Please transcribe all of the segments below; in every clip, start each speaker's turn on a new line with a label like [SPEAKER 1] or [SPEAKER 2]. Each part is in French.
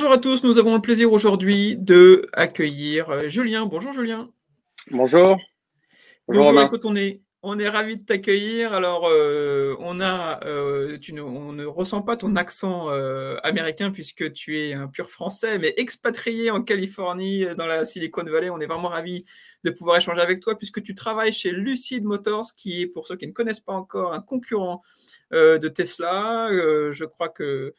[SPEAKER 1] Bonjour à tous, nous avons le plaisir aujourd'hui de accueillir euh, Julien. Bonjour Julien.
[SPEAKER 2] Bonjour.
[SPEAKER 1] Bonjour, écoute, on est, on est ravis de t'accueillir. Alors, euh, on, a, euh, tu ne, on ne ressent pas ton accent américain puisque tu es un pur français, mais expatrié en Californie, dans la Silicon Valley. On est vraiment ravis de pouvoir échanger avec toi puisque tu travailles chez Lucid Motors, qui est, pour ceux qui ne connaissent pas encore, un concurrent de Tesla. je crois que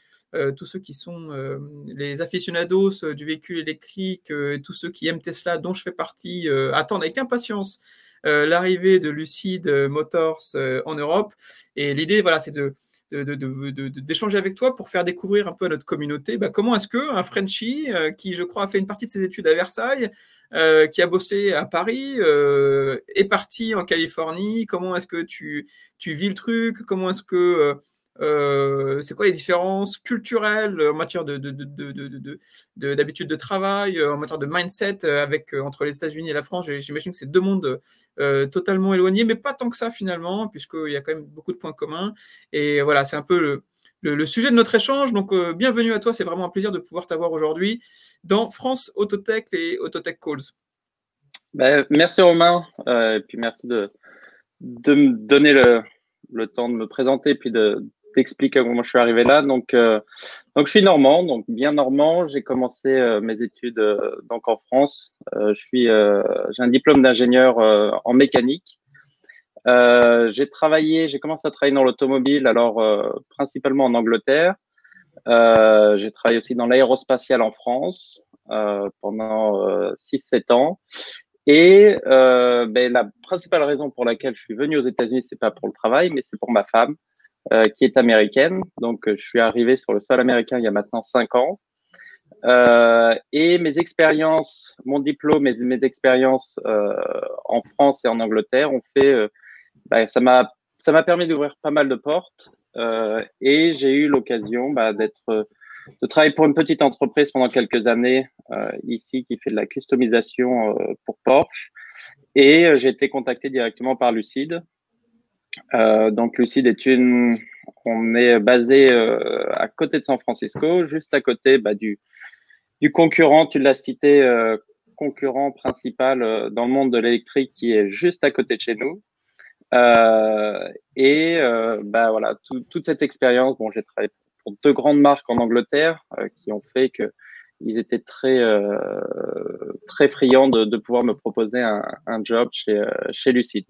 [SPEAKER 1] tous ceux qui sont euh, les aficionados euh, du véhicule électrique, tous ceux qui aiment Tesla, dont je fais partie, attendent avec impatience l'arrivée de Lucid Motors en Europe. Et l'idée, voilà, c'est de d'échanger avec toi pour faire découvrir un peu à notre communauté bah, comment est-ce qu'un Frenchie qui, je crois, a fait une partie de ses études à Versailles, qui a bossé à Paris, est parti en Californie, comment est-ce que tu, tu vis le truc, comment est-ce que euh, c'est quoi les différences culturelles en matière de, d'habitude de, travail, euh, en matière de mindset euh, avec, entre les États-Unis et la France? J'imagine que c'est deux mondes totalement éloignés, mais pas tant que ça finalement, puisqu'il y a quand même beaucoup de points communs. Et voilà, c'est un peu le, sujet de notre échange. Donc, bienvenue à toi. C'est vraiment un plaisir de pouvoir t'avoir aujourd'hui dans France Autotech et Autotech Calls.
[SPEAKER 2] Ben, merci Romain, et puis merci de, de me donner le, le temps de me présenter, puis de, t'explique comment je suis arrivé là. Donc, euh, donc je suis normand, donc bien normand. J'ai commencé euh, mes études euh, donc en France. je suis, j'ai un diplôme d'ingénieur en mécanique. j'ai travaillé, j'ai commencé à travailler dans l'automobile, alors principalement en Angleterre. j'ai travaillé aussi dans l'aérospatial en France pendant 6-7 ans. Et ben, la principale raison pour laquelle je suis venu aux États-Unis, c'est pas pour le travail, mais c'est pour ma femme. Euh, qui est américaine. Donc, euh, je suis arrivé sur le sol américain il y a maintenant cinq ans. Euh, et mes expériences, mon diplôme et mes expériences euh, en France et en Angleterre ont fait, euh, bah, ça m'a, ça m'a permis d'ouvrir pas mal de portes. Et j'ai eu l'occasion bah, d'être, de travailler pour une petite entreprise pendant quelques années ici qui fait de la customisation pour Porsche. Et j'ai été contacté directement par Lucide donc Lucide est une, on est basé euh, à côté de San Francisco, juste à côté bah, du, concurrent, tu l'as cité, euh, concurrent principal euh, dans le monde de l'électrique qui est juste à côté de chez nous. Euh, et bah voilà, toute cette expérience. Bon, j'ai travaillé pour deux grandes marques en Angleterre qui ont fait que ils étaient très très friands de, pouvoir me proposer un, job chez chez Lucide.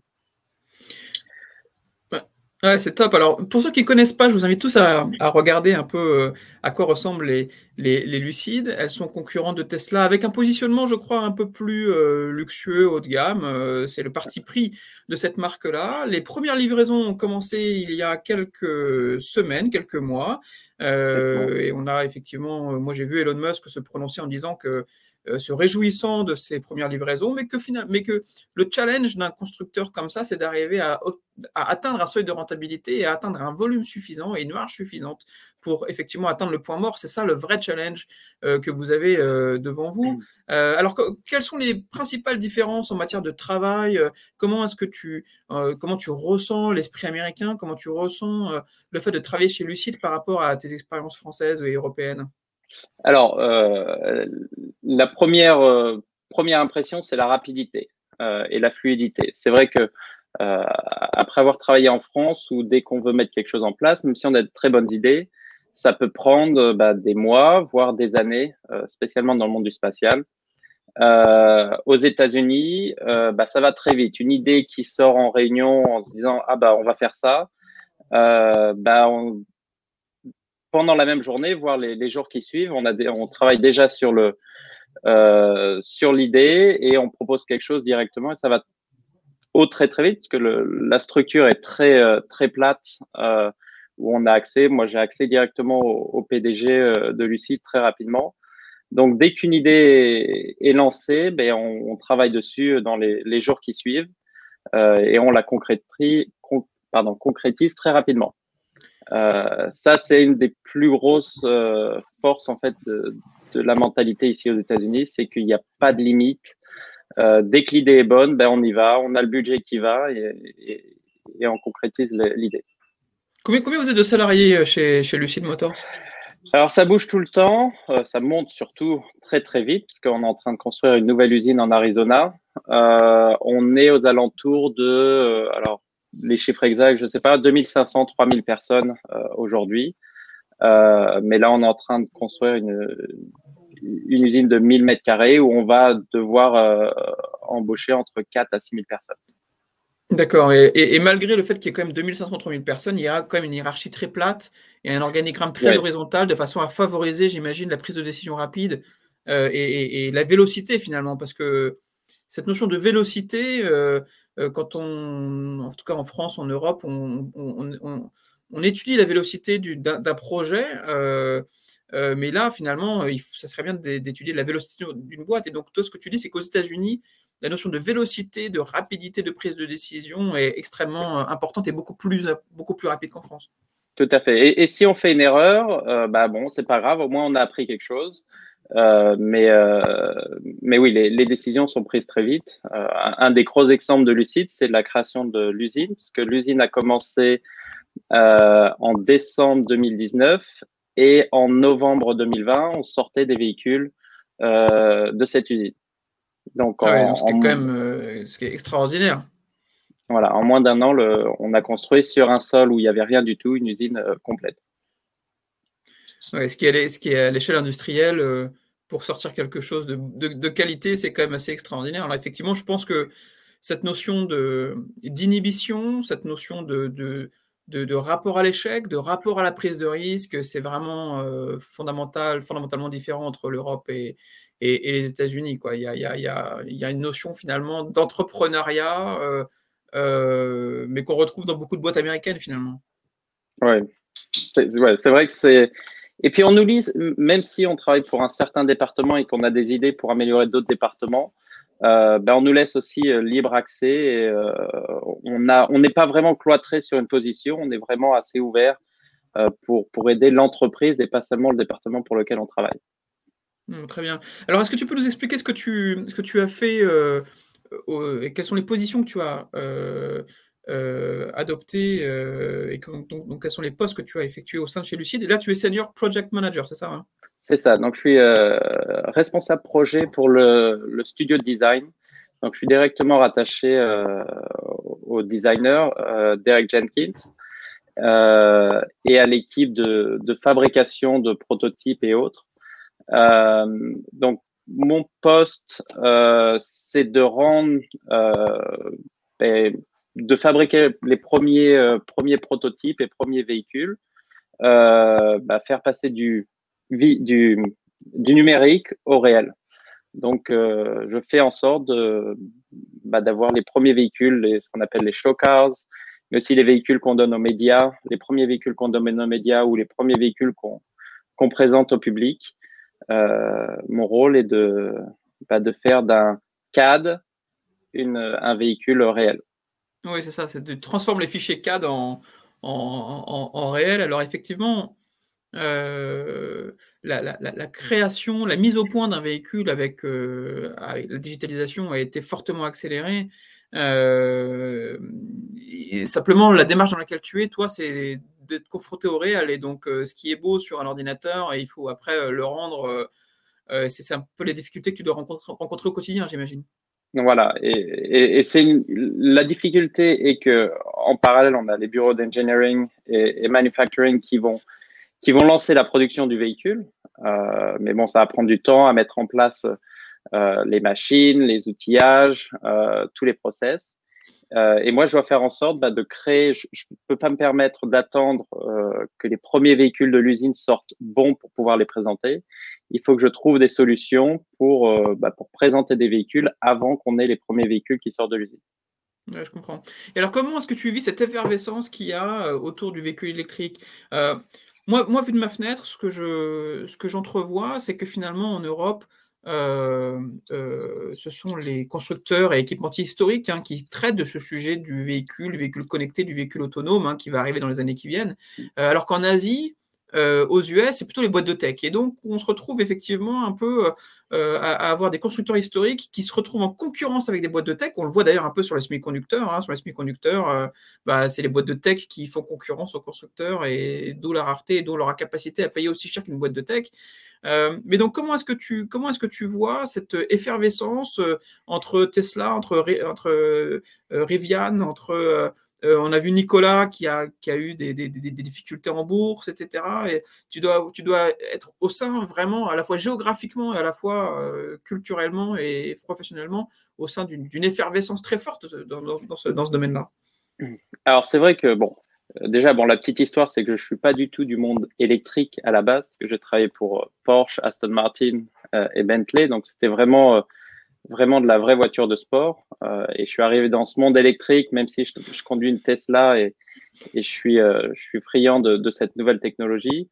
[SPEAKER 1] Ouais, c'est top. Alors, pour ceux qui ne connaissent pas, je vous invite tous à, regarder un peu euh, à quoi ressemblent les, les, Lucides. Elles sont concurrentes de Tesla avec un positionnement, je crois, un peu plus euh, luxueux, haut de gamme. Euh, c'est le parti pris de cette marque-là. Les premières livraisons ont commencé il y a quelques semaines, quelques mois. et on a effectivement, moi j'ai vu Elon Musk se prononcer en disant que euh, se réjouissant de ses premières livraisons, mais que, mais que le challenge d'un constructeur comme ça, c'est d'arriver à, atteindre un seuil de rentabilité et à atteindre un volume suffisant et une marge suffisante pour effectivement atteindre le point mort. C'est ça le vrai challenge euh, que vous avez euh, devant vous. alors, quelles sont les principales différences en matière de travail Comment est-ce que tu, comment tu ressens l'esprit américain Comment tu ressens le fait de travailler chez Lucide par rapport à tes expériences françaises et européennes?
[SPEAKER 2] Alors, euh, la première, euh, première impression, c'est la rapidité euh, et la fluidité. C'est vrai que après avoir travaillé en France, où dès qu'on veut mettre quelque chose en place, même si on a de très bonnes idées, ça peut prendre bah, des mois, voire des années, spécialement dans le monde du spatial. Aux États-Unis, bah, ça va très vite. Une idée qui sort en réunion en se disant ah bah on va faire ça, bah on, pendant la même journée, voire les, les jours qui suivent, on, a on travaille déjà sur le euh, sur l'idée et on propose quelque chose directement et ça va au très très vite parce que le, la structure est très euh, très plate euh, où on a accès. Moi, j'ai accès directement au, PDG euh, de Lucide très rapidement. Donc, dès qu'une idée est, lancée, ben, on, on, travaille dessus dans les, les jours qui suivent euh, et on la concrétise très rapidement. Euh, ça, c'est une des plus grosses euh, forces en fait de, de, la mentalité ici aux États-Unis, c'est qu'il n'y a pas de limite. Euh, dès que l'idée est bonne, ben on y va, on a le budget qui va et, et, et on concrétise l'idée.
[SPEAKER 1] Combien, combien vous êtes de salariés chez, chez Lucid Motors?
[SPEAKER 2] Alors ça bouge tout le temps, ça monte surtout très très vite puisqu'on est en train de construire une nouvelle usine en Arizona. on est aux alentours de, alors les chiffres exacts, je ne sais pas, 2500, 3000 personnes aujourd'hui. mais là, on est en train de construire une, une usine de 1000 mètres carrés où on va devoir euh, embaucher entre 4 à 6000 personnes.
[SPEAKER 1] D'accord. Et, malgré le fait qu'il y ait quand même 2500 3000 personnes, il y a quand même une hiérarchie très plate et un organigramme très horizontal de façon à favoriser, j'imagine, la prise de décision rapide euh, et, la vélocité finalement. Parce que cette notion de vélocité, euh, quand on, en tout cas en France, en Europe, on, étudie la vélocité d'un projet. Euh, mais là, finalement, ça serait bien d'étudier la vélocité d'une boîte. Et donc, toi, ce que tu dis, c'est qu'aux États-Unis, la notion de vélocité, de rapidité de prise de décision est extrêmement euh, importante et beaucoup plus, beaucoup plus rapide qu'en France.
[SPEAKER 2] Tout à fait. Et, si on fait une erreur, euh, bah bon, c'est pas grave. Au moins, on a appris quelque chose. Mais, mais oui, les, les, décisions sont prises très vite. un, des gros exemples de Lucide, c'est la création de l'usine, parce que l'usine a commencé en décembre 2019 et en novembre 2020, on sortait des véhicules euh, de cette usine.
[SPEAKER 1] Donc, ah ce, qui est quand même, euh, ce qui est extraordinaire.
[SPEAKER 2] Voilà, en moins d'un an, le, on a construit sur un sol où il n'y avait rien du tout une usine euh, complète.
[SPEAKER 1] Ce, qui est, à l'échelle industrielle, pour sortir quelque chose de, qualité, c'est quand même assez extraordinaire. Alors effectivement, je pense que cette notion d'inhibition, cette notion de, rapport à l'échec, de rapport à la prise de risque, c'est vraiment euh, fondamental, fondamentalement différent entre l'Europe et, les États-Unis. Il, y a, une notion finalement d'entrepreneuriat, euh, euh, mais qu'on retrouve dans beaucoup de boîtes américaines finalement.
[SPEAKER 2] Oui, c'est vrai que c'est. Et puis on nous lit, même si on travaille pour un certain département et qu'on a des idées pour améliorer d'autres départements, euh, ben on nous laisse aussi euh, libre accès. Euh, on n'est pas vraiment cloîtré sur une position, on est vraiment assez ouvert pour, aider l'entreprise et pas seulement le département pour lequel on travaille.
[SPEAKER 1] Mmh, très bien. Alors, est-ce que tu peux nous expliquer ce que tu as fait et quelles sont les positions que tu as adoptées et donc, quels sont les postes que tu as effectués au sein de chez Lucide Et là, tu es senior project manager, c'est ça hein?
[SPEAKER 2] C'est ça. Donc, je suis euh, responsable projet pour le, studio de design. Donc, je suis directement rattaché euh, au designer euh, Derek Jenkins euh, et à l'équipe de, de, fabrication de prototypes et autres. Euh, donc, mon poste, c'est de rendre, ben, de fabriquer les premiers premiers prototypes et premiers véhicules, bah, faire passer du du, du numérique au réel. Donc, euh, je fais en sorte bah, d'avoir les premiers véhicules, les, ce qu'on appelle les show cars, mais aussi les véhicules qu'on donne aux médias, les premiers véhicules qu'on donne aux médias ou les premiers véhicules qu'on qu'on présente au public. Euh, mon rôle est de, bah, de faire d'un CAD une, un véhicule réel.
[SPEAKER 1] Oui, c'est ça, c'est de transformer les fichiers CAD en, en, en, réel. Alors, effectivement, euh, la, création, la mise au point d'un véhicule avec, euh, la digitalisation a été fortement accélérée. Euh, simplement, la démarche dans laquelle tu es, toi, c'est d'être confronté au réel. Et donc, ce qui est beau sur un ordinateur, il faut après le rendre. c'est un peu les difficultés que tu dois rencontrer au quotidien, j'imagine.
[SPEAKER 2] Voilà, et, et, c'est la difficulté est que en parallèle, on a les bureaux d'engineering et, et manufacturing qui vont qui vont lancer la production du véhicule. Euh, mais bon, ça va prendre du temps à mettre en place euh, les machines, les outillages, euh, tous les process. Euh, et moi, je dois faire en sorte bah, de créer. Je ne peux pas me permettre d'attendre euh, que les premiers véhicules de l'usine sortent bons pour pouvoir les présenter. Il faut que je trouve des solutions pour, euh, bah, présenter des véhicules avant qu'on ait les premiers véhicules qui sortent de l'usine.
[SPEAKER 1] Je comprends. Et alors, comment est-ce que tu vis cette effervescence qu'il y a autour du véhicule électrique? Moi, moi, vu de ma fenêtre, ce que je, ce que j'entrevois, c'est que finalement en Europe, euh, euh, ce sont les constructeurs et équipementiers historiques hein, qui traitent de ce sujet du véhicule, véhicule connecté, du véhicule autonome, hein, qui va arriver dans les années qui viennent. Euh, alors qu'en Asie, euh, aux US, c'est plutôt les boîtes de tech. Et donc, on se retrouve effectivement un peu euh, à, avoir des constructeurs historiques qui se retrouvent en concurrence avec des boîtes de tech. On le voit d'ailleurs un peu sur les semi-conducteurs. Hein. Sur les semi-conducteurs, bah, c'est les boîtes de tech qui font concurrence aux constructeurs et d'où la rareté et d'où leur capacité à payer aussi cher qu'une boîte de tech. mais donc, comment est-ce que tu comment est-ce que tu vois cette effervescence entre Tesla, entre entre Rivian, entre euh, on a vu Nicolas qui a, qui a eu des, difficultés en bourse, etc. Et tu dois, tu dois être au sein vraiment, à la fois géographiquement et à la fois euh, culturellement et professionnellement, au sein d'une effervescence très forte dans, ce, domaine-là.
[SPEAKER 2] Alors c'est vrai que, bon, euh, déjà, bon, la petite histoire, c'est que je ne suis pas du tout du monde électrique à la base, que j'ai travaillé pour Porsche, Aston Martin et Bentley. Donc c'était vraiment vraiment de la vraie voiture de sport. Euh, et je suis arrivé dans ce monde électrique, même si je, conduis une Tesla et, et je suis, euh, je suis friand de, de, cette nouvelle technologie.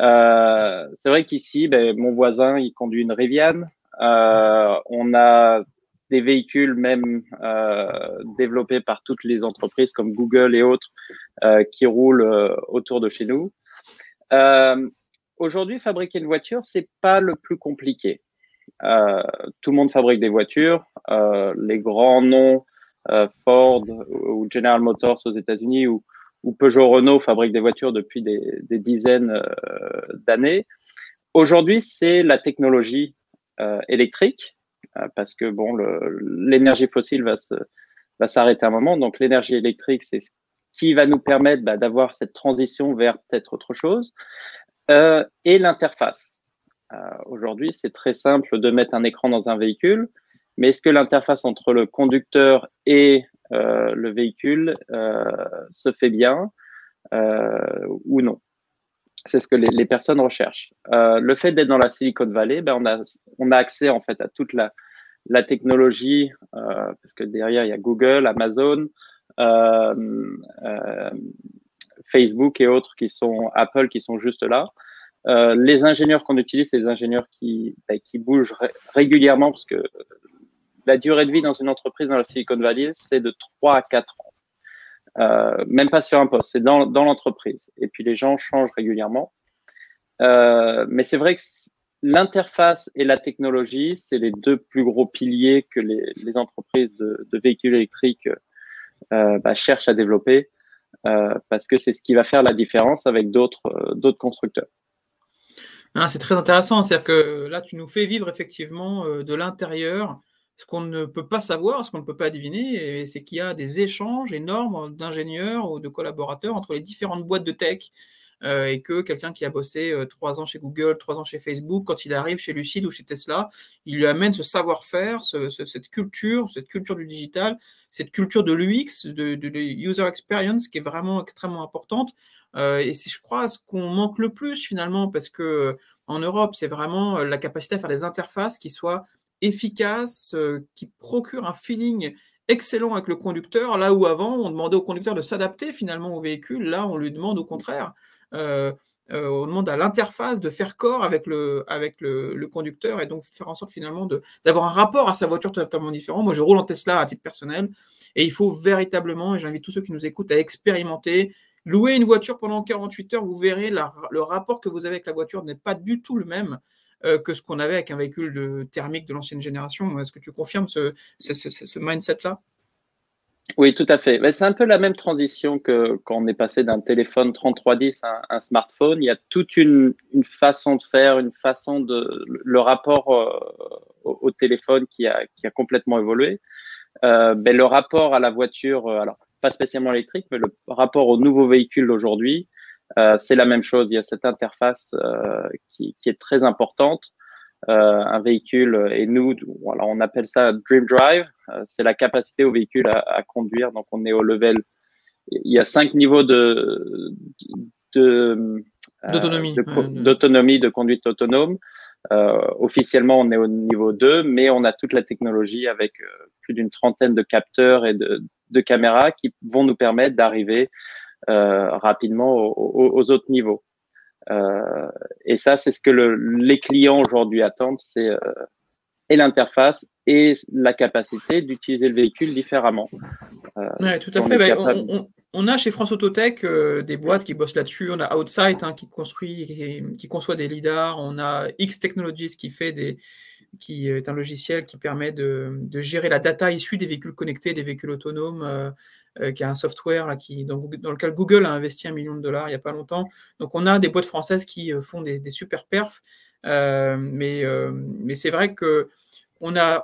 [SPEAKER 2] Euh, c'est vrai qu'ici, ben, mon voisin, il conduit une Rivian. Euh, on a des véhicules même euh, développés par toutes les entreprises comme Google et autres qui roulent autour de chez nous. Aujourd'hui, fabriquer une voiture, c'est pas le plus compliqué. Euh, tout le monde fabrique des voitures. Euh, les grands noms, euh, Ford ou General Motors aux États-Unis ou, ou Peugeot Renault fabriquent des voitures depuis des, dizaines d'années. Aujourd'hui, c'est la technologie électrique parce que bon, l'énergie fossile va se va s'arrêter un moment. Donc l'énergie électrique, c'est ce qui va nous permettre bah, d'avoir cette transition vers peut-être autre chose. Et l'interface. Euh, aujourd'hui, c'est très simple de mettre un écran dans un véhicule, mais est-ce que l'interface entre le conducteur et euh, le véhicule euh, se fait bien ou non? C'est ce que les, personnes recherchent. le fait d'être dans la Silicon Valley, ben on, a, accès en fait à toute la, la technologie, parce que derrière il y a Google, Amazon, Facebook et autres qui sont Apple qui sont juste là. Euh, les ingénieurs qu'on utilise, c'est des ingénieurs qui, bah, qui bougent régulièrement parce que la durée de vie dans une entreprise dans la Silicon Valley, c'est de 3 à 4 ans. Euh, même pas sur un poste, c'est dans, dans l'entreprise. Et puis les gens changent régulièrement. Euh, mais c'est vrai que l'interface et la technologie, c'est les deux plus gros piliers que les, les entreprises de, de, véhicules électriques euh, bah, cherchent à développer euh, parce que c'est ce qui va faire la différence avec d'autres euh, d'autres constructeurs.
[SPEAKER 1] Hein, c'est très intéressant. C'est-à-dire que là, tu nous fais vivre effectivement euh, de l'intérieur ce qu'on ne peut pas savoir, ce qu'on ne peut pas deviner, c'est qu'il y a des échanges énormes d'ingénieurs ou de collaborateurs entre les différentes boîtes de tech. Euh, et que quelqu'un qui a bossé euh, trois ans chez Google, trois ans chez Facebook, quand il arrive chez Lucid ou chez Tesla, il lui amène ce savoir-faire, cette culture, cette culture du digital, cette culture de l'UX, de, de, user experience, qui est vraiment extrêmement importante. Euh, et c'est, je crois, ce qu'on manque le plus finalement, parce que en Europe, c'est vraiment la capacité à faire des interfaces qui soient efficaces, qui procurent un feeling excellent avec le conducteur, là où avant, on demandait au conducteur de s'adapter finalement au véhicule, là, on lui demande au contraire euh, euh, on demande à l'interface de faire corps avec le, avec le, conducteur et donc faire en sorte finalement d'avoir un rapport à sa voiture totalement différent. Moi, je roule en Tesla à titre personnel et il faut véritablement, et j'invite tous ceux qui nous écoutent à expérimenter, louer une voiture pendant 48 heures, vous verrez le rapport que vous avez avec la voiture n'est pas du tout le même euh, que ce qu'on avait avec un véhicule de, thermique de l'ancienne génération. Est-ce que tu confirmes ce, mindset-là?
[SPEAKER 2] Oui, tout à fait. C'est un peu la même transition que quand on est passé d'un téléphone 3310 à un, smartphone. Il y a toute une, façon de faire, une façon de le rapport euh, au, téléphone qui a, complètement évolué. Euh, le rapport à la voiture, alors pas spécialement électrique, mais le rapport au nouveau véhicule d'aujourd'hui, euh, c'est la même chose. Il y a cette interface euh, qui, qui, est très importante. Euh, un véhicule et nous, voilà, on appelle ça Dream Drive. Euh, c'est la capacité au véhicule à, à, conduire. Donc on est au level. Il y a cinq niveaux de de
[SPEAKER 1] euh, d'autonomie,
[SPEAKER 2] d'autonomie, de, conduite autonome. Euh, officiellement, on est au niveau 2, mais on a toute la technologie avec plus d'une trentaine de capteurs et de, de, caméras qui vont nous permettre d'arriver euh, rapidement aux, aux, autres niveaux. Euh, et ça, c'est ce que le, les clients aujourd'hui attendent, c'est euh, et l'interface et la capacité d'utiliser le véhicule différemment.
[SPEAKER 1] oui, tout à fait. Bah, on, a chez France Autotech des boîtes qui bossent là-dessus. On a Outside hein, qui construit, qui, qui, conçoit des lidars. On a X Technologies qui fait des, qui est un logiciel qui permet de, gérer la data issue des véhicules connectés, des véhicules autonomes, euh, euh, qui a un software qui, dans, lequel Google a investi un million de dollars il n'y a pas longtemps. Donc on a des boîtes françaises qui euh, font des, super perfs, mais, mais c'est vrai que on a,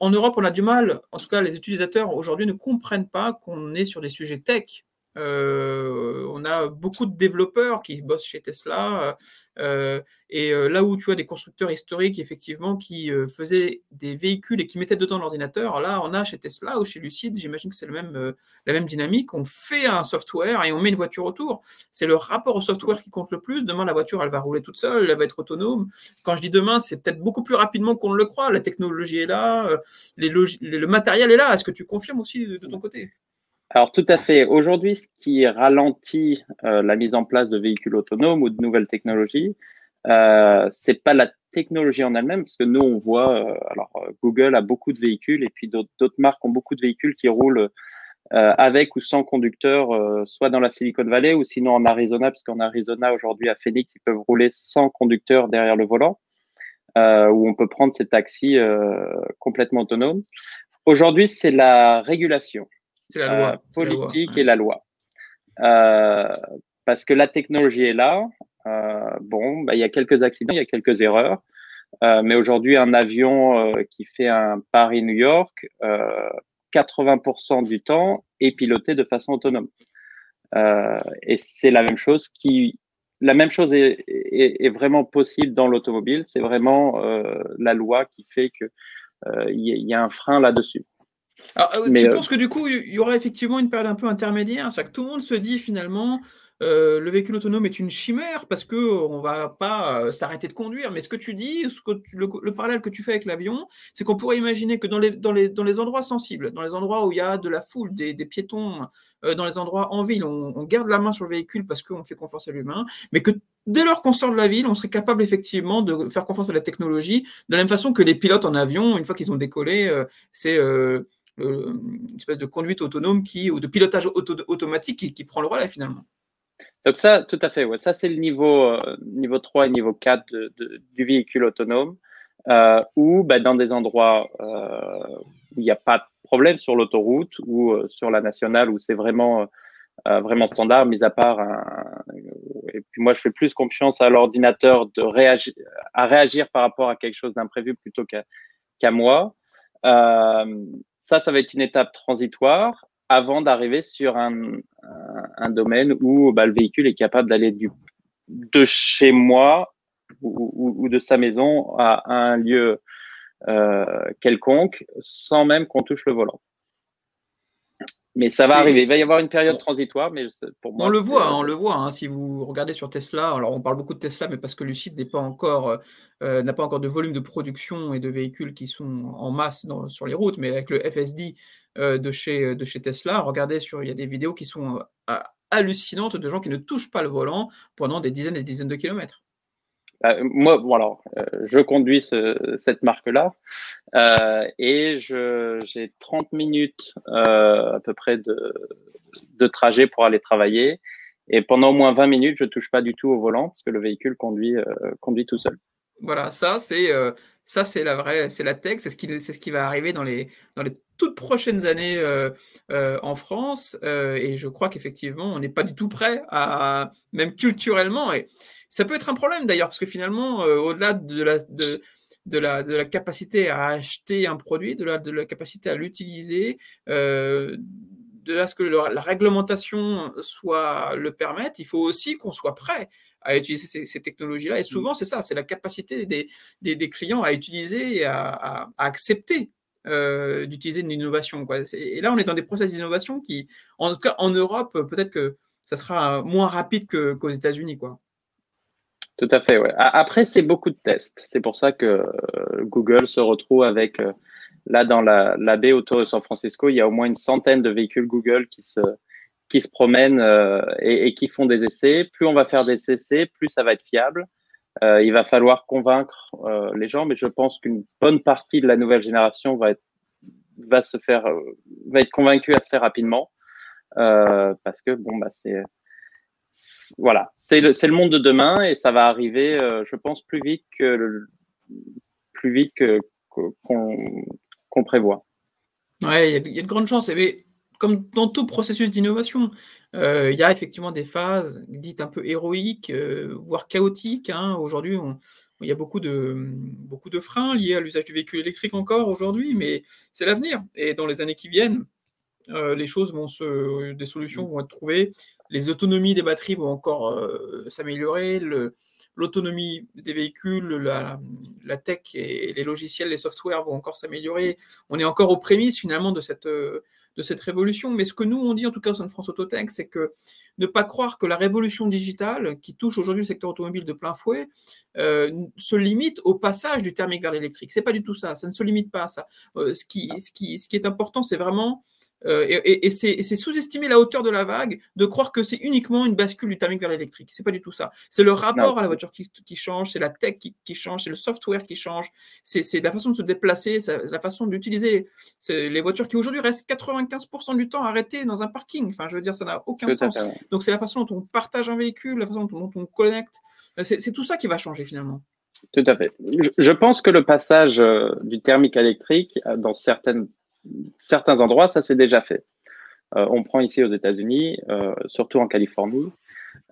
[SPEAKER 1] en Europe, on a du mal, en tout cas les utilisateurs aujourd'hui ne comprennent pas qu'on est sur des sujets tech euh, on a beaucoup de développeurs qui bossent chez Tesla. Euh, et euh, là où tu as des constructeurs historiques, effectivement, qui faisaient des véhicules et qui mettaient dedans l'ordinateur, là, on a chez Tesla ou chez Lucid, j'imagine que c'est la même dynamique. On fait un software et on met une voiture autour. C'est le rapport au software qui compte le plus. Demain, la voiture, elle va rouler toute seule, elle va être autonome. Quand je dis demain, c'est peut-être beaucoup plus rapidement qu'on ne le croit. La technologie est là, le matériel est là. Est-ce que tu confirmes aussi de ton côté?
[SPEAKER 2] Alors tout à fait. Aujourd'hui, ce qui ralentit euh, la mise en place de véhicules autonomes ou de nouvelles technologies, euh, c'est pas la technologie en elle-même, parce que nous on voit, euh, alors Google a beaucoup de véhicules et puis d'autres marques ont beaucoup de véhicules qui roulent euh, avec ou sans conducteur, soit dans la Silicon Valley ou sinon en Arizona, parce qu'en Arizona aujourd'hui à Phoenix ils peuvent rouler sans conducteur derrière le volant, où on peut prendre ces taxis complètement autonomes. Aujourd'hui, c'est la régulation la loi. Euh, politique et la loi. Euh, parce que la technologie est là. Euh, bon, bah, il y a quelques accidents, il y a quelques erreurs. mais aujourd'hui, un avion qui fait un Paris-New York, 80% du temps est piloté de façon autonome. et c'est la même chose qui, la même chose est, est, est vraiment possible dans l'automobile. C'est vraiment la loi qui fait que il y, y, a un frein là-dessus.
[SPEAKER 1] Alors, euh, tu euh, penses que du coup, il y aura effectivement une période un peu intermédiaire, c'est que tout le monde se dit finalement, euh, le véhicule autonome est une chimère parce que on va pas s'arrêter de conduire. Mais ce que tu dis, ce que le, parallèle que tu fais avec l'avion, c'est qu'on pourrait imaginer que dans les, dans, les, dans les endroits sensibles, dans les endroits où il y a de la foule, des, des piétons, dans les endroits en ville, on, on, garde la main sur le véhicule parce qu'on fait confiance à l'humain, mais que dès lors qu'on sort de la ville, on serait capable effectivement de faire confiance à la technologie, de la même façon que les pilotes en avion, une fois qu'ils ont décollé, c'est une espèce de conduite autonome qui, ou de pilotage automatique qui, prend le relais finalement.
[SPEAKER 2] Donc ça, tout à fait, ouais. ça c'est le niveau, euh, niveau 3 et niveau 4 du véhicule autonome, euh, ou bah, dans des endroits euh, où il n'y a pas de problème sur l'autoroute ou sur la nationale où c'est vraiment, vraiment standard, mis à part et puis moi je fais plus confiance à l'ordinateur de réagir, à réagir par rapport à quelque chose d'imprévu plutôt qu'à moi. Ça, ça va être une étape transitoire avant d'arriver sur un, un, domaine où bah, le véhicule est capable d'aller de chez moi ou, ou, de sa maison à, un lieu euh, quelconque sans même qu'on touche le volant. Mais ça va arriver. Il va y avoir une période transitoire, mais
[SPEAKER 1] pour moi. On le voit, on le voit. Hein, si vous regardez sur Tesla, alors on parle beaucoup de Tesla, mais parce que Lucid n'est pas encore, euh, euh, n'a pas encore de volume de production et de véhicules qui sont en masse sur les routes, mais avec le FSD euh, de, chez, de chez Tesla, regardez sur, il y a des vidéos qui sont hallucinantes de gens qui ne touchent pas le volant pendant des dizaines et des dizaines de kilomètres.
[SPEAKER 2] Euh, moi, bon alors, euh, je conduis ce, cette marque-là euh, et j'ai 30 minutes euh, à peu près de, de trajet pour aller travailler. Et pendant au moins 20 minutes, je touche pas du tout au volant parce que le véhicule conduit, conduit tout seul.
[SPEAKER 1] Voilà, ça c'est ça c'est la vraie, c'est la tech, c'est ce qui c'est ce qui va arriver dans les dans les toutes prochaines années euh, en France. et je crois qu'effectivement, on n'est pas du tout prêt à même culturellement et ça peut être un problème d'ailleurs, parce que finalement, euh, au-delà de la, de, de, la, de la capacité à acheter un produit, de la, de la capacité à l'utiliser, euh, de là ce que la réglementation soit le permette, il faut aussi qu'on soit prêt à utiliser ces, ces technologies-là. Et souvent, c'est ça, c'est la capacité des, des, des, clients à utiliser et à, à, à accepter euh, d'utiliser une innovation. Quoi. Et là, on est dans des process d'innovation qui, en tout cas en Europe, peut-être que ça sera moins rapide qu'aux États-Unis. quoi.
[SPEAKER 2] Tout à fait, ouais. Après, c'est beaucoup de tests. C'est pour ça que euh, Google se retrouve avec, euh, là, dans la, baie autour de San Francisco, il y a au moins une centaine de véhicules Google qui se, qui se promènent euh, et, et, qui font des essais. Plus on va faire des essais, plus ça va être fiable. il va falloir convaincre les gens, mais je pense qu'une bonne partie de la nouvelle génération va être va se faire, va être convaincu assez rapidement parce que bon bah c'est voilà, c'est le, monde de demain et ça va arriver, je pense, plus vite que plus vite qu'on prévoit.
[SPEAKER 1] Ouais, il y, a de grandes chances. Comme dans tout processus d'innovation, euh, il y a effectivement des phases dites un peu héroïques, euh, voire chaotiques. Hein. Aujourd'hui, il y a beaucoup de, beaucoup de freins liés à l'usage du véhicule électrique encore aujourd'hui, mais c'est l'avenir. Et dans les années qui viennent, euh, les choses vont se, des solutions vont être trouvées. Les autonomies des batteries vont encore s'améliorer. Le, l'autonomie des véhicules, la, tech et les logiciels, les softwares vont encore s'améliorer. On est encore aux prémices finalement de cette, de cette révolution. Mais ce que nous, on dit en tout cas au sein de France Autotech, c'est que ne pas croire que la révolution digitale qui touche aujourd'hui le secteur automobile de plein fouet euh, se limite au passage du thermique vers l'électrique. C'est pas du tout ça. Ça ne se limite pas à ça. Euh, ce, qui, ce, qui, ce qui est important, c'est vraiment euh, et, c'est sous-estimer la hauteur de la vague de croire que c'est uniquement une bascule du thermique vers l'électrique. C'est pas du tout ça. C'est le rapport à la voiture qui, change, c'est la tech qui, change, c'est le software qui change, c'est la façon de se déplacer, la façon d'utiliser les voitures qui aujourd'hui restent 95% du temps arrêtées dans un parking. Enfin, je veux dire, ça n'a aucun sens. Donc c'est la façon dont on partage un véhicule, la façon dont on connecte. Euh, c'est tout ça qui va changer finalement.
[SPEAKER 2] Tout à fait. Je pense que le passage euh, du thermique à l'électrique, dans certaines certains endroits, ça s'est déjà fait. Euh, on prend ici aux États-Unis, euh, surtout en Californie,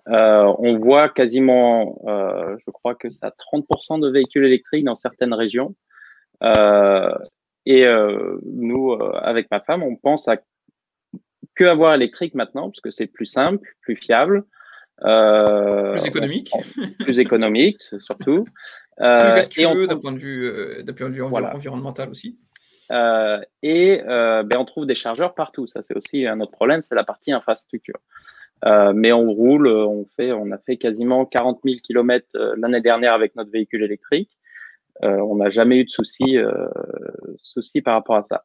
[SPEAKER 2] euh, on voit quasiment, je crois que ça 30% de véhicules électriques dans certaines régions. et nous, avec ma femme, on pense à que avoir électrique maintenant, parce que c'est plus simple, plus fiable.
[SPEAKER 1] plus économique.
[SPEAKER 2] plus économique, surtout.
[SPEAKER 1] plus vertueux d'un point de vue, point de vue environnemental aussi.
[SPEAKER 2] Euh, et euh, ben, on trouve des chargeurs partout. Ça, c'est aussi un autre problème, c'est la partie infrastructure. Euh, mais on roule, on fait, on a fait quasiment 40 000 kilomètres l'année dernière avec notre véhicule électrique. on n'a jamais eu de soucis, soucis par rapport à ça.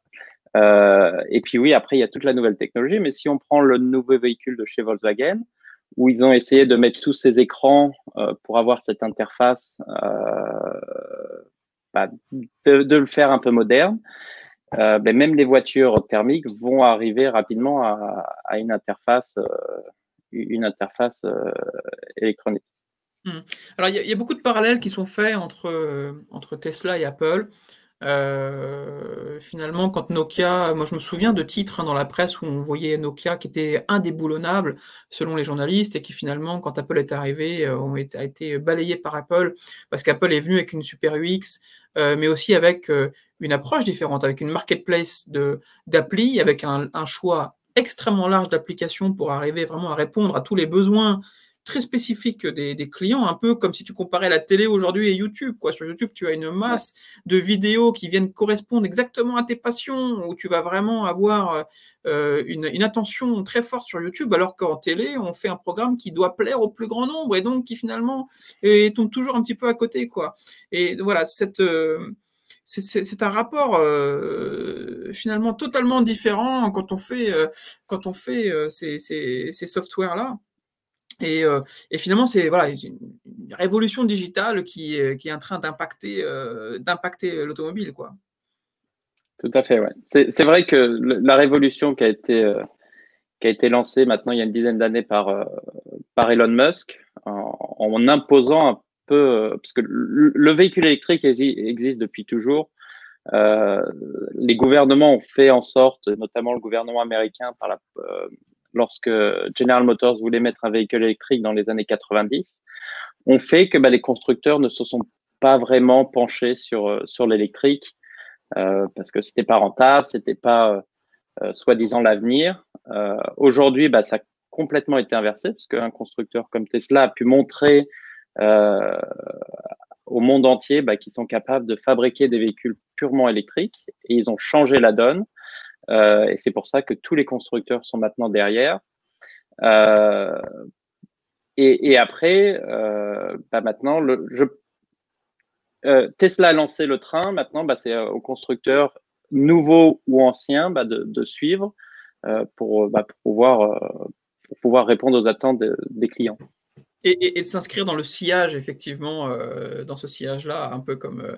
[SPEAKER 2] et puis oui, après il y a toute la nouvelle technologie. Mais si on prend le nouveau véhicule de chez Volkswagen, où ils ont essayé de mettre tous ces écrans pour avoir cette interface de, le faire un peu moderne, euh, ben, même les voitures thermiques vont arriver rapidement à, une interface, euh, une interface euh, électronique.
[SPEAKER 1] Hmm. Alors, il y, a beaucoup de parallèles qui sont faits entre, entre Tesla et Apple. finalement, quand Nokia, moi je me souviens de titres hein, dans la presse où on voyait Nokia qui était indéboulonnable selon les journalistes et qui finalement, quand Apple est arrivé, ont été, a été balayé par Apple parce qu'Apple est venu avec une Super UX euh, mais aussi avec euh, une approche différente, avec une marketplace d'appli, avec un, choix extrêmement large d'applications pour arriver vraiment à répondre à tous les besoins très spécifiques des, clients, un peu comme si tu comparais la télé aujourd'hui et YouTube. Quoi. Sur YouTube, tu as une masse de vidéos qui viennent correspondre exactement à tes passions, où tu vas vraiment avoir euh, une, une, attention très forte sur YouTube, alors qu'en télé, on fait un programme qui doit plaire au plus grand nombre et donc qui finalement tombe toujours un petit peu à côté. Quoi. Et voilà, cette... Euh, c'est un rapport euh, finalement totalement différent quand on fait, quand on fait ces, ces, ces softwares-là. Et, euh, et, finalement, c'est voilà, une, révolution digitale qui, est en train d'impacter euh, l'automobile.
[SPEAKER 2] Tout à fait, ouais. C'est vrai que la révolution qui a été, euh, qui a été lancée maintenant il y a une dizaine d'années par, Elon Musk, en, imposant un peu, parce que le, véhicule électrique existe depuis toujours, les gouvernements ont fait en sorte, notamment le gouvernement américain par la, lorsque General Motors voulait mettre un véhicule électrique dans les années 90, ont fait que bah, les constructeurs ne se sont pas vraiment penchés sur euh, sur l'électrique euh, parce que c'était pas rentable, c'était pas euh, soi-disant l'avenir. Aujourd'hui, bah, ça a complètement été inversé parce qu'un constructeur comme Tesla a pu montrer au monde entier bah, qu'ils sont capables de fabriquer des véhicules purement électriques et ils ont changé la donne. Euh, et c'est pour ça que tous les constructeurs sont maintenant derrière. Euh, et, après, euh, bah maintenant, Tesla a lancé le train. Maintenant, bah, c'est aux constructeurs nouveaux ou anciens bah, de, suivre pour pouvoir répondre aux attentes des clients.
[SPEAKER 1] Et, de s'inscrire dans le sillage, effectivement, euh, dans ce sillage-là, un peu comme, euh,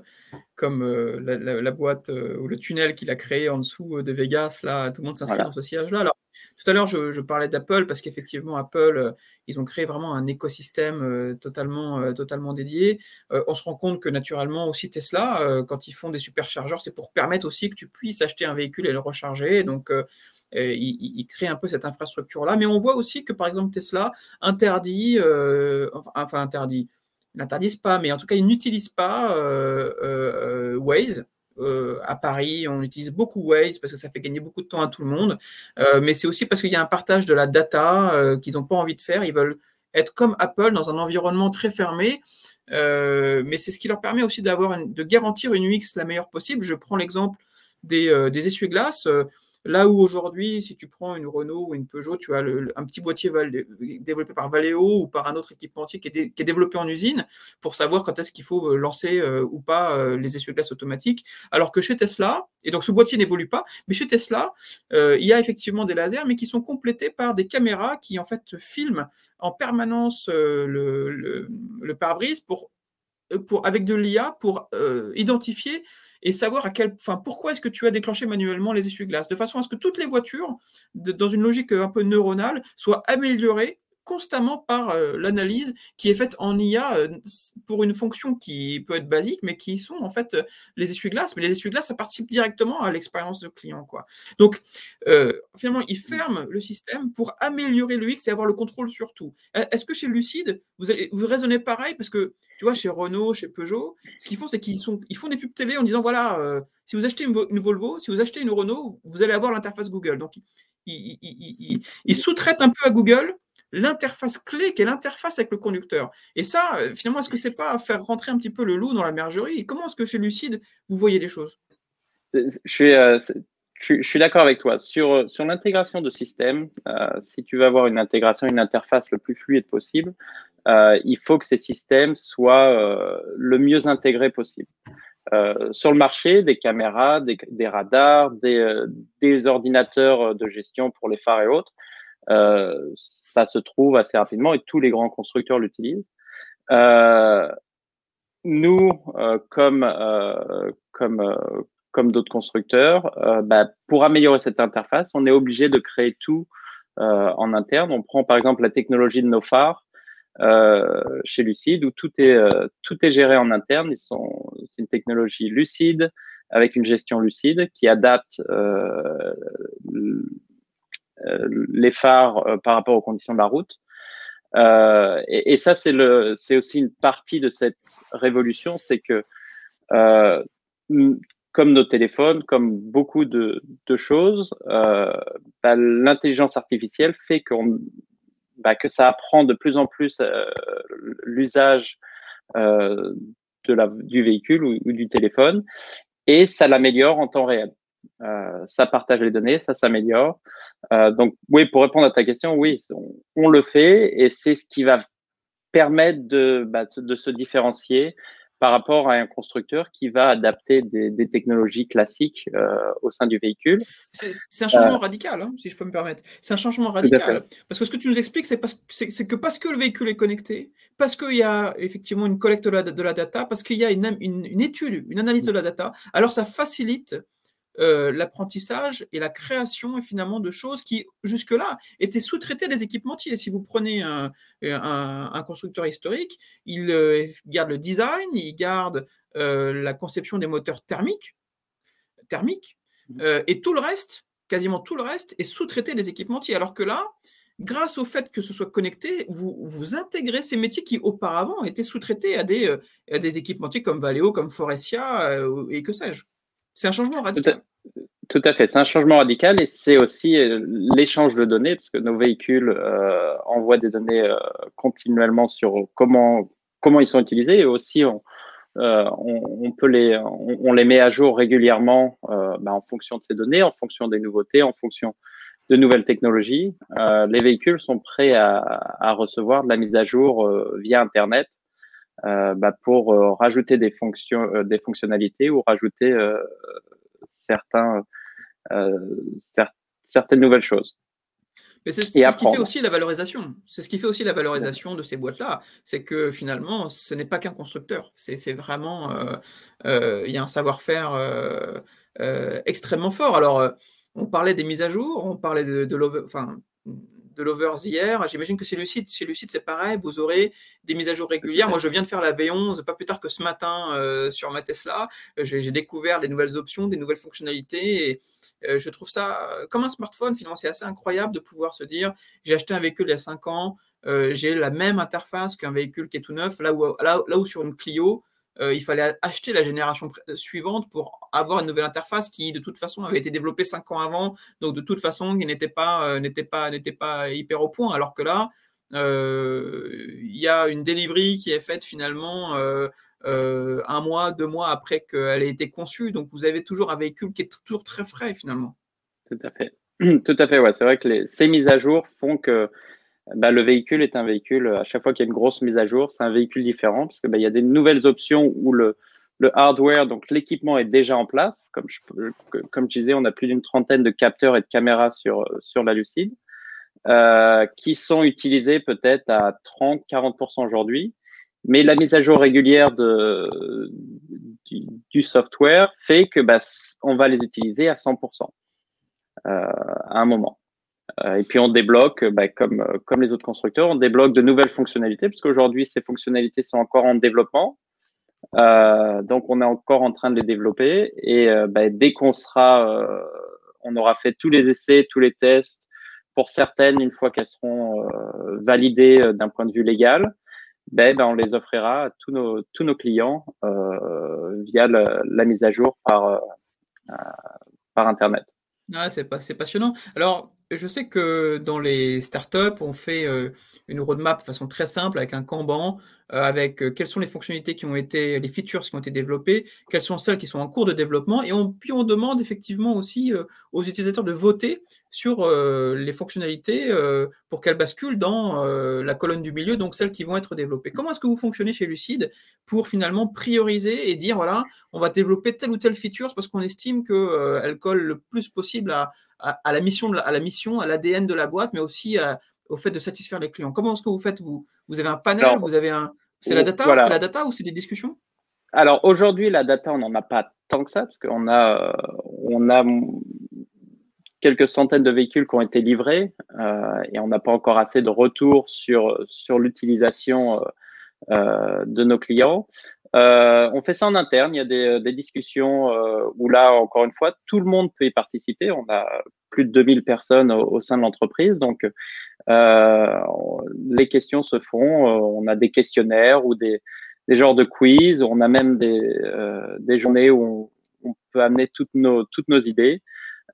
[SPEAKER 1] comme euh, la, boîte ou le tunnel qu'il a créé en dessous de Vegas. Là, tout le monde s'inscrit dans ce sillage-là. Alors, tout à l'heure, je, parlais d'Apple parce qu'effectivement, Apple, ils ont créé vraiment un écosystème totalement, totalement dédié. on se rend compte que naturellement, aussi Tesla, quand ils font des superchargeurs, c'est pour permettre aussi que tu puisses acheter un véhicule et le recharger. Donc, euh, il, crée un peu cette infrastructure-là. Mais on voit aussi que, par exemple, Tesla interdit, euh, enfin interdit, n'interdisent pas, mais en tout cas, ils n'utilisent pas euh, Waze. à Paris, on utilise beaucoup Waze parce que ça fait gagner beaucoup de temps à tout le monde. mais c'est aussi parce qu'il y a un partage de la data qu'ils n'ont pas envie de faire. Ils veulent être comme Apple dans un environnement très fermé. mais c'est ce qui leur permet aussi d'avoir de garantir une UX la meilleure possible. Je prends l'exemple des essuie-glaces. Là où aujourd'hui, si tu prends une Renault ou une Peugeot, tu as un petit boîtier développé par Valeo ou par un autre équipementier qui est, développé en usine pour savoir quand est-ce qu'il faut euh, lancer euh, ou pas euh, les essuie-glaces automatiques. Alors que chez Tesla, et donc ce boîtier n'évolue pas, mais chez Tesla, il y a effectivement des lasers, mais qui sont complétés par des caméras qui en fait filment en permanence le, pare-brise avec de l'IA pour identifier et savoir à quel, enfin, pourquoi est-ce que tu as déclenché manuellement les essuie-glaces, de façon à ce que toutes les voitures, dans une logique un peu neuronale, soient améliorées constamment par euh, l'analyse qui est faite en IA euh, pour une fonction qui peut être basique, mais qui sont en fait euh, les essuie-glaces. Mais les essuie-glaces, ça participe directement à l'expérience de client. Quoi. Donc, finalement, ils ferment le système pour améliorer le X et avoir le contrôle sur tout. Est-ce que chez Lucide, vous, allez, vous raisonnez pareil? Parce que, tu vois, chez Renault, chez Peugeot, ce qu'ils font, c'est qu'ils sont, ils font des pubs télé en disant, voilà, si vous achetez une, une, Volvo, si vous achetez une Renault, vous allez avoir l'interface Google. Donc, ils, ils, ils sous-traitent un peu à Google l'interface clé qui est l'interface avec le conducteur. Et ça, euh, finalement, est-ce que c'est pas faire rentrer un petit peu le loup dans la mergerie Comment est-ce que chez Lucide, vous voyez les choses?
[SPEAKER 2] Je suis, euh, je, suis d'accord avec toi. Sur, euh, sur l'intégration de systèmes, si tu veux avoir une intégration, une interface le plus fluide possible, il faut que ces systèmes soient le mieux intégrés possible. sur le marché, des caméras, des, radars, des ordinateurs de gestion pour les phares et autres, euh, ça se trouve assez rapidement et tous les grands constructeurs l'utilisent. Euh, nous, euh, comme comme comme d'autres constructeurs, bah, pour améliorer cette interface, on est obligé de créer tout en interne. On prend par exemple la technologie de nos phares euh, chez Lucide où tout est tout est géré en interne. Ils sont c'est une technologie lucide avec une gestion lucide qui adapte euh, euh, les phares euh, par rapport aux conditions de la route. Euh, et, et, ça, c'est le, c'est aussi une partie de cette révolution, c'est que comme nos téléphones, comme beaucoup de, de choses, euh, bah, l'intelligence artificielle fait qu'on, bah, que ça apprend de plus en plus euh, l'usage euh, du véhicule ou, du téléphone et ça l'améliore en temps réel. Ça partage les données, ça s'améliore. Euh, donc oui, pour répondre à ta question, oui, on, le fait et c'est ce qui va permettre de, bah, de se différencier par rapport à un constructeur qui va adapter des, des technologies classiques euh, au sein du véhicule.
[SPEAKER 1] C'est un changement euh, radical, hein, si je peux me permettre. C'est un changement radical. Parce que ce que tu nous expliques, c'est que parce que le véhicule est connecté, parce qu'il y a effectivement une collecte de la, de la data, parce qu'il y a une, une, une, étude, une analyse de la data, alors ça facilite euh, l'apprentissage et la création finalement de choses qui jusque-là étaient sous-traitées des équipementiers. Si vous prenez un, constructeur historique, il euh, garde le design, il garde euh, la conception des moteurs thermiques, thermiques mmh. et tout le reste, quasiment tout le reste, est sous-traité des équipementiers. Alors que là, grâce au fait que ce soit connecté, vous, vous intégrez ces métiers qui auparavant étaient sous-traités à des, à des équipementiers comme Valeo, comme Forestia et que sais-je. C'est un changement radical.
[SPEAKER 2] Tout à, fait, c'est un changement radical et c'est aussi euh, l'échange de données, parce que nos véhicules euh, envoient des données euh, continuellement sur comment, comment ils sont utilisés et aussi on, on, peut les, on, les met à jour régulièrement bah, en fonction de ces données, en fonction des nouveautés, en fonction de nouvelles technologies. les véhicules sont prêts à, à, recevoir de la mise à jour via Internet bah, pour euh, rajouter des fonctions, euh, des fonctionnalités ou rajouter certains, certaines nouvelles choses.
[SPEAKER 1] c'est ce qui fait aussi la valorisation. C'est ce qui fait aussi la valorisation de ces boîtes-là. C'est que finalement, ce n'est pas qu'un constructeur. C'est vraiment. Euh, euh, il y a un savoir-faire euh, extrêmement fort. Alors, on parlait des mises à jour, on parlait de, de de l'overs hier. J'imagine que chez Lucide, chez Lucide, c'est pareil. Vous aurez des mises à jour régulières. Moi, je viens de faire la V11, pas plus tard que ce matin sur ma Tesla. J'ai découvert des nouvelles options, des nouvelles fonctionnalités. Et, euh, je trouve ça euh, comme un smartphone, finalement, c'est assez incroyable de pouvoir se dire j'ai acheté un véhicule il y a 5 ans, euh, j'ai la même interface qu'un véhicule qui est tout neuf, là où, là, où sur une Clio, il fallait acheter la génération suivante pour avoir une nouvelle interface qui, de toute façon, avait été développée 5 ans avant, donc de toute façon, qui n'était pas, n'était pas, pas hyper au point, alors que là, il y a une delivery qui est faite finalement euh, un mois, deux mois après qu'elle ait été conçue. Donc vous avez toujours un véhicule qui est toujours très frais finalement.
[SPEAKER 2] Tout à fait. Tout à fait, ouais. C'est vrai que ces mises à jour font que bah, le véhicule est un véhicule, à chaque fois qu'il y a une grosse mise à jour, c'est un véhicule différent parce que bah, y a des nouvelles options où le, le hardware, donc l'équipement est déjà en place. Comme je, comme je disais, on a plus d'une trentaine de capteurs et de caméras sur, sur la Lucide, euh, qui sont utilisés peut-être à 30-40% aujourd'hui. Mais la mise à jour régulière de, du, software fait que bah, on va les utiliser à 100% euh, à un moment. Euh, et puis on débloque, bah, comme, comme les autres constructeurs, on débloque de nouvelles fonctionnalités, puisqu'aujourd'hui ces fonctionnalités sont encore en développement. Euh, donc on est encore en train de les développer. Et euh, bah, dès qu'on sera, euh, on aura fait tous les essais, tous les tests, pour certaines, une fois qu'elles seront validées d'un point de vue légal, ben, on les offrira à tous nos, tous nos clients euh, via la mise à jour par, euh, par Internet.
[SPEAKER 1] Ah, c'est passionnant. Alors, je sais que dans les startups, on fait euh, une roadmap de façon très simple avec un Kanban, euh, avec euh, quelles sont les fonctionnalités qui ont été, les features qui ont été développées, quelles sont celles qui sont en cours de développement, et on, puis on demande effectivement aussi aux utilisateurs de voter sur les fonctionnalités pour qu'elles basculent dans la colonne du milieu, donc celles qui vont être développées. Comment est-ce que vous fonctionnez chez Lucide pour finalement prioriser et dire voilà, on va développer telle ou telle feature parce qu'on estime qu'elle colle le plus possible à, la mission, à la mission, à l'ADN de la boîte, mais aussi au fait de satisfaire les clients. Comment est-ce que vous faites vous? Vous avez un panel, vous avez un, c'est la data, c'est la data ou c'est des discussions?
[SPEAKER 2] Alors aujourd'hui, la data, on n'en a pas tant que ça parce qu'on a, on a quelques centaines de véhicules qui ont été livrés euh, et on n'a pas encore assez de retours sur sur l'utilisation euh, euh de nos clients. Euh, on fait ça en interne. Il y a des, des discussions euh, où là, encore une fois, tout le monde peut y participer. On a plus de 2000 personnes au, sein de l'entreprise, donc euh, les questions se font. Euh, on a des questionnaires ou des, des genres de quiz. On a même des, euh, des journées où on, peut amener toutes nos toutes nos idées.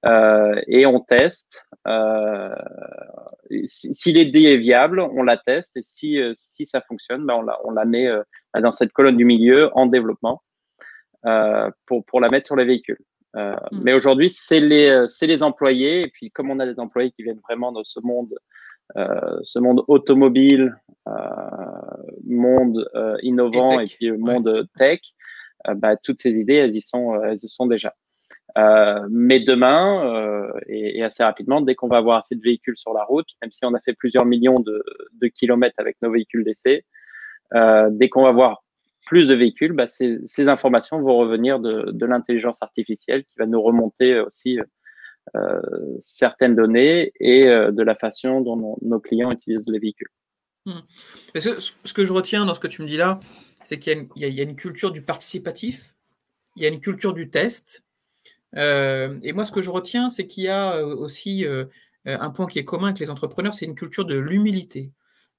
[SPEAKER 2] Euh, et on teste. Euh, si, l'idée est viable, on la teste et si, euh, si ça fonctionne, ben on, la, on la met dans cette colonne du milieu en développement pour, pour la mettre sur les véhicules. Euh, hmm. Mais aujourd'hui, c'est les, c'est les employés. Et puis, comme on a des employés qui viennent vraiment de ce monde, euh, ce monde automobile, euh, monde innovant et, puis monde tech, bah, toutes ces idées, elles y sont, elles y sont déjà. Euh, mais demain, euh, et, et, assez rapidement, dès qu'on va avoir assez de véhicules sur la route, même si on a fait plusieurs millions de, de kilomètres avec nos véhicules d'essai, euh, dès qu'on va avoir plus de véhicules, bah, ces, informations vont revenir de, l'intelligence artificielle qui va nous remonter aussi euh, certaines données et euh, de la façon dont nos, clients utilisent les véhicules.
[SPEAKER 1] Hmm. Ce que je retiens dans ce que tu me dis là, c'est qu'il y, a une culture du participatif, il y a une culture du test, euh, et moi, ce que je retiens, c'est qu'il y a aussi un point qui est commun avec les entrepreneurs, c'est une culture de l'humilité.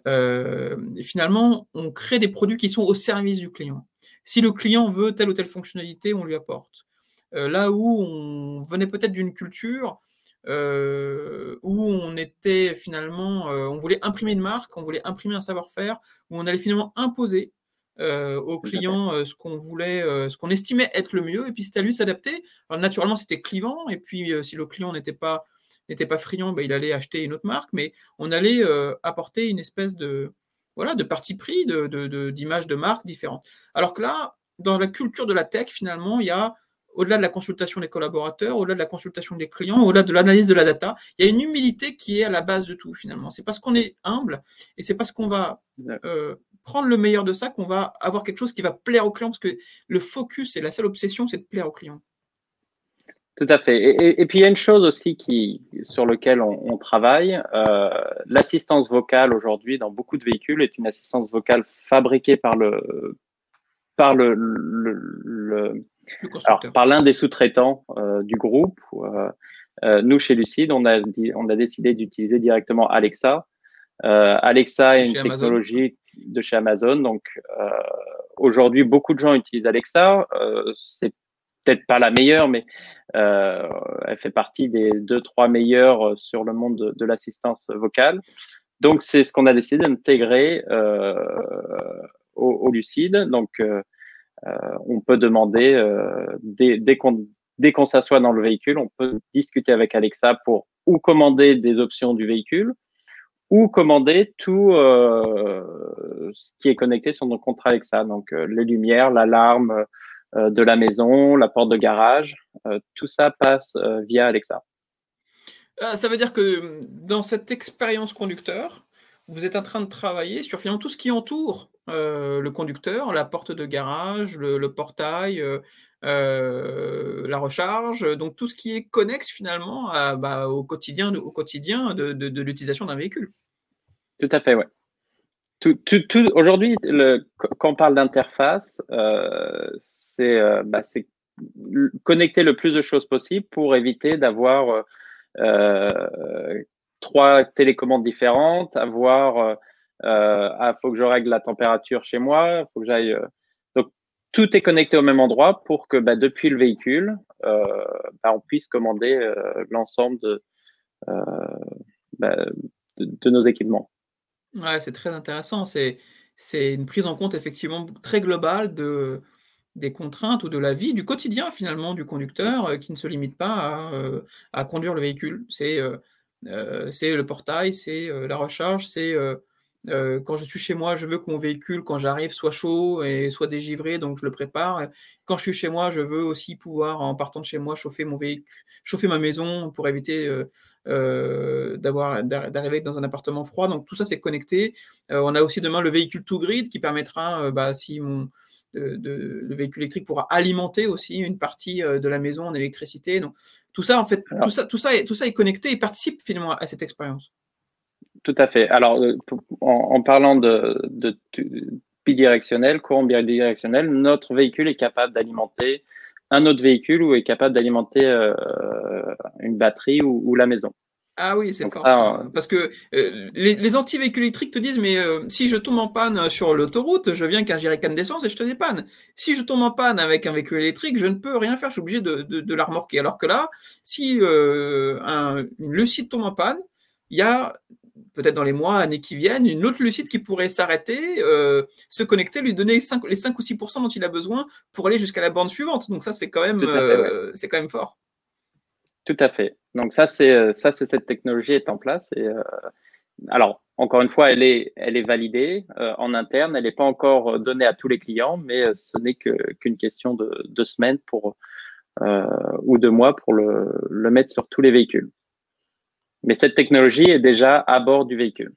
[SPEAKER 1] Finalement, on crée des produits qui sont au service du client. Si le client veut telle ou telle fonctionnalité, on lui apporte. là où on venait peut-être d'une culture où on était finalement, on voulait imprimer une marque, on voulait imprimer un savoir-faire, où on allait finalement imposer euh, aux clients euh, ce qu'on voulait, euh, ce qu'on estimait être le mieux, et puis c'était à lui de s'adapter. Alors naturellement, c'était clivant, et puis si le client n'était pas n'était pas friand, ben, il allait acheter une autre marque, mais on allait apporter une espèce de voilà de parti pris, de, d'image de, de marque différente. Alors que là, dans la culture de la tech, finalement, il y a au-delà de la consultation des collaborateurs, au-delà de la consultation des clients, au-delà de l'analyse de la data, il y a une humilité qui est à la base de tout finalement. C'est parce qu'on est humble et c'est parce qu'on va euh, prendre le meilleur de ça qu'on va avoir quelque chose qui va plaire au client parce que le focus et la seule obsession, c'est de plaire au client.
[SPEAKER 2] Tout à fait. Et, puis il y a une chose aussi qui, sur laquelle on, travaille. Euh, l'assistance vocale aujourd'hui dans beaucoup de véhicules est une assistance vocale fabriquée par le par le, le, alors, par l'un des sous-traitants euh, du groupe. Euh, euh, nous chez Lucide, on a on a décidé d'utiliser directement Alexa. Alexa est une technologie de chez Amazon, donc aujourd'hui beaucoup de gens utilisent Alexa. c'est peut-être pas la meilleure, mais euh, elle fait partie des deux, trois meilleures euh, sur le monde de, l'assistance vocale. Donc, c'est ce qu'on a décidé d'intégrer euh, au, au, Lucide. Donc, euh, euh on peut demander, euh, dès, dès qu'on dès qu'on s'assoit dans le véhicule, on peut discuter avec Alexa pour ou commander des options du véhicule ou commander tout ce qui est connecté sur nos contrats Alexa, donc les lumières, l'alarme, de la maison, la porte de garage, euh, tout ça passe euh, via Alexa.
[SPEAKER 1] Ça veut dire que dans cette expérience conducteur, vous êtes en train de travailler sur finalement tout ce qui entoure le conducteur, la porte de garage, le, portail, la recharge, donc tout ce qui est connexe finalement bah, au quotidien, au quotidien de, l'utilisation d'un véhicule.
[SPEAKER 2] Tout à fait. Tout, Aujourd'hui, quand on parle d'interface, euh, bah, c'est connecter le plus de choses possible pour éviter d'avoir euh, euh, trois télécommandes différentes, avoir ah, faut que je règle la température chez moi, faut que j'aille. donc tout est connecté au même endroit pour que bah, depuis le véhicule, bah, on puisse commander l'ensemble de, de, nos équipements.
[SPEAKER 1] Ouais, c'est très intéressant. C'est c'est une prise en compte effectivement très globale de des contraintes ou de la vie, du quotidien finalement du conducteur euh, qui ne se limite pas à, euh, conduire le véhicule. C'est euh, le portail, c'est la recharge, c'est quand je suis chez moi, je veux que mon véhicule, quand j'arrive, soit chaud et soit dégivré, donc je le prépare. Quand je suis chez moi, je veux aussi pouvoir, en partant de chez moi, chauffer mon véhicule, chauffer ma maison pour éviter d'avoir d'arriver dans un appartement froid. Donc tout ça, c'est connecté. on a aussi demain le véhicule to grid qui permettra, bah, si mon de, le véhicule électrique pourra alimenter aussi une partie euh, de la maison en électricité. Donc, tout ça, en fait, tout, ça, tout, ça est, tout ça est connecté et participe finalement à cette expérience.
[SPEAKER 2] Tout à fait. Alors, euh, en, parlant de, de, bidirectionnel, courant bidirectionnel, notre véhicule est capable d'alimenter un autre véhicule ou est capable d'alimenter euh, une batterie ou, la maison.
[SPEAKER 1] Ah oui, c'est fort. ça. Parce que euh, les, les anti-véhicules électriques te disent, mais euh, si je tombe en panne sur l'autoroute, je viens qu'un jerrycan d'essence et je te dépanne. Si je tombe en panne avec un véhicule électrique, je ne peux rien faire, je suis obligé de, de, de la remorquer. Alors que là, si euh, un, une Lucide tombe en panne, il y a peut-être dans les mois, années qui viennent, une autre Lucide qui pourrait s'arrêter, euh, se connecter, lui donner 5, les 5 ou 6% dont il a besoin pour aller jusqu'à la borne suivante. Donc ça, c'est quand même, c'est quand même fort.
[SPEAKER 2] Tout à fait. Donc ça, c'est euh, ça, c'est cette technologie est en place. Et euh, alors, encore une fois, elle est, elle est validée euh, en interne. Elle n'est pas encore donnée à tous les clients, mais ce n'est qu'une question de, de, semaines pour ou de mois pour le, le mettre sur tous les véhicules. Mais cette technologie est déjà à bord du véhicule.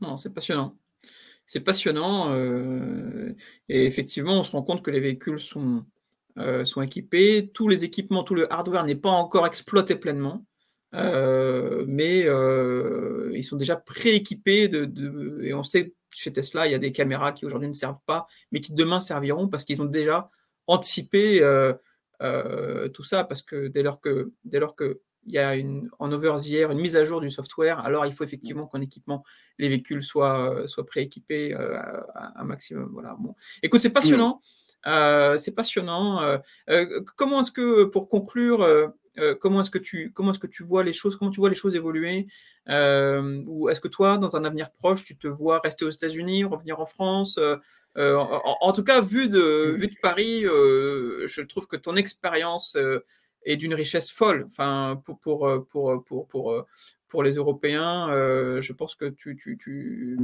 [SPEAKER 1] Non, c'est passionnant. C'est passionnant. et effectivement, on se rend compte que les véhicules sont euh, sont équipés. Tous les équipements, tout le hardware n'est pas encore exploité pleinement, euh, mais euh, ils sont déjà prééquipés de, et on sait chez Tesla, il y a des caméras qui aujourd'hui ne servent pas, mais qui demain serviront parce qu'ils ont déjà anticipé tout ça, parce que dès lors que dès lors que il y a une, en over the air une mise à jour du software, alors il faut effectivement qu'en équipement, les véhicules soient, soient prééquipés un maximum. Voilà. Bon. Écoute, c'est passionnant. C'est passionnant. Euh, euh, comment est-ce que, pour conclure, comment est-ce que tu comment est-ce que tu vois les choses comment tu vois les choses évoluer ou est-ce que toi dans un avenir proche tu te vois rester aux États-Unis revenir en France en, tout cas vu de vu de Paris je trouve que ton expérience est d'une richesse folle enfin pour pour pour pour, pour pour les Européens, euh, je pense que tu, tu, tu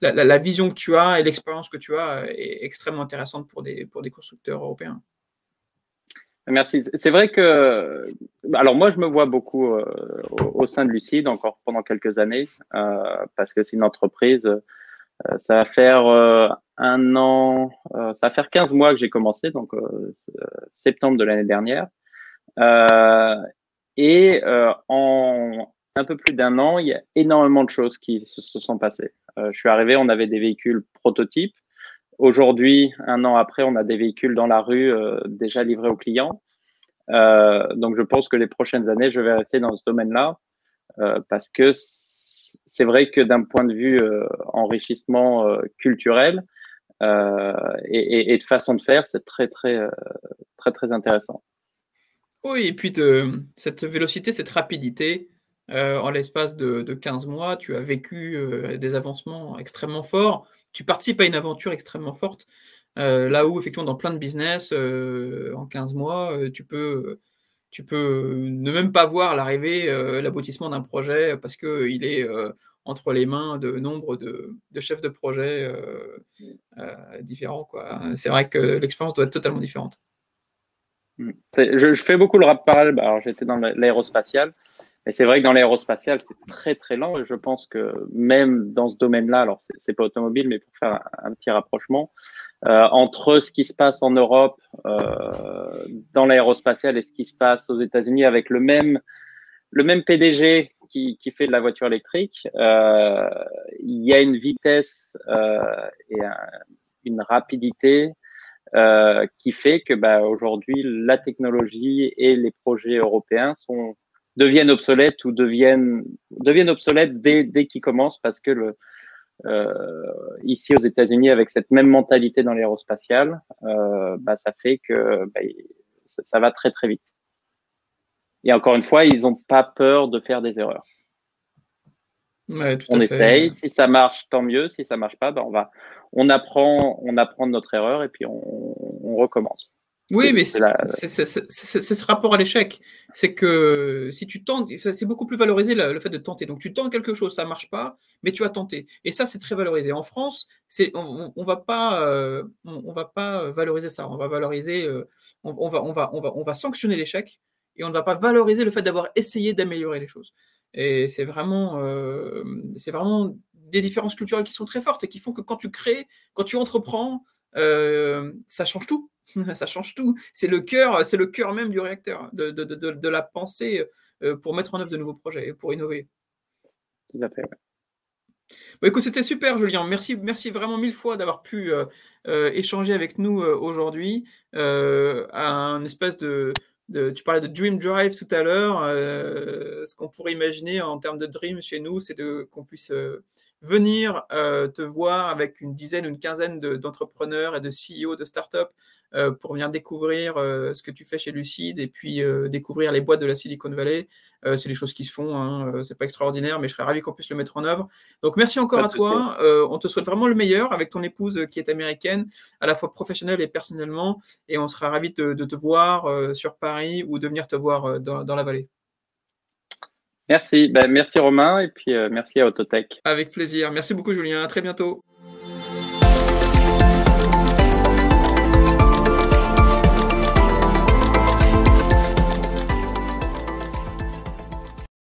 [SPEAKER 1] la, la, vision que tu as et l'expérience que tu as est extrêmement intéressante pour des, pour des constructeurs européens.
[SPEAKER 2] Merci. C'est vrai que, alors moi, je me vois beaucoup au, sein de Lucide encore pendant quelques années, parce que c'est une entreprise. Ça va faire un an, ça va faire 15 mois que j'ai commencé, donc septembre de l'année dernière. et en un peu plus d'un an, il y a énormément de choses qui se, sont passées. je suis arrivé, on avait des véhicules prototypes Aujourd'hui, un an après, on a des véhicules dans la rue euh, déjà livrés aux clients. Euh, donc, je pense que les prochaines années, je vais rester dans ce domaine-là euh, parce que c'est vrai que d'un point de vue enrichissement culturel et, de façon de faire, c'est très, très, très, très intéressant.
[SPEAKER 1] Oui, et puis de, cette vélocité, cette rapidité, en l'espace de, de, 15 mois, tu as vécu des avancements extrêmement forts tu participes à une aventure extrêmement forte. Euh, là où, effectivement, dans plein de business, euh, en 15 mois, euh, tu peux, tu peux ne même pas voir l'arrivée, l'aboutissement d'un projet parce qu'il est entre les mains de nombre de, chefs de projet différents. C'est vrai que l'expérience doit être totalement différente.
[SPEAKER 2] Je, fais beaucoup le rap parallèle. Alors, j'étais dans l'aérospatial. Et c'est vrai que dans l'aérospatial, c'est très très lent. Et je pense que même dans ce domaine-là, alors c'est pas automobile, mais pour faire un, petit rapprochement euh, entre ce qui se passe en Europe euh, dans l'aérospatial et ce qui se passe aux États-Unis avec le même le même PDG qui, qui fait de la voiture électrique, euh, il y a une vitesse euh, et une rapidité euh, qui fait que bah, aujourd'hui la technologie et les projets européens sont deviennent obsolètes ou deviennent deviennent obsolètes dès, dès qu'ils commencent parce que le ici aux États-Unis avec cette même mentalité dans l'aérospatial, euh, bah, ça fait que bah, ça, va très très vite. Et encore une fois, ils n'ont pas peur de faire des erreurs. on essaye. Si ça marche, tant mieux. Si ça marche pas, bah, on va, on apprend, on apprend de notre erreur et puis on, on recommence.
[SPEAKER 1] Oui, mais c'est ce rapport à l'échec. C'est que si tu tentes, c'est beaucoup plus valorisé le, fait de tenter. Donc tu tentes quelque chose, ça marche pas, mais tu as tenté. Et ça, c'est très valorisé. En France, c'est on, on, va pas, euh, on, va pas valoriser ça. On va valoriser, euh, on, va, on va, on va, on va sanctionner l'échec et on ne va pas valoriser le fait d'avoir essayé d'améliorer les choses. Et c'est vraiment, euh, c'est vraiment des différences culturelles qui sont très fortes et qui font que quand tu crées, quand tu entreprends, ça change tout. ça change tout. C'est le cœur, c'est le cœur même du réacteur, de, de, de, de, la pensée euh, pour mettre en œuvre de nouveaux projets, pour innover.
[SPEAKER 2] Tout à fait.
[SPEAKER 1] écoute, c'était super, Julien. Merci, merci vraiment mille fois d'avoir pu euh, euh, échanger avec nous aujourd'hui. un espèce de, tu parlais de Dream Drive tout à l'heure. ce qu'on pourrait imaginer en termes de Dream chez nous, c'est qu'on puisse venir te voir avec une dizaine, une quinzaine d'entrepreneurs et de CEO de startups euh, pour venir découvrir euh, ce que tu fais chez Lucide et puis euh, découvrir les boîtes de la Silicon Valley. c'est des choses qui se font, hein, c'est pas extraordinaire, mais je serais ravi qu'on puisse le mettre en œuvre. Donc merci encore à toi. on te souhaite vraiment le meilleur avec ton épouse qui est américaine, à la fois professionnelle et personnellement, et on sera ravi de, te voir sur Paris ou de venir te voir dans, dans la vallée.
[SPEAKER 2] Merci, ben, merci Romain et puis merci à Autotech.
[SPEAKER 1] Avec plaisir. Merci beaucoup Julien. À très bientôt.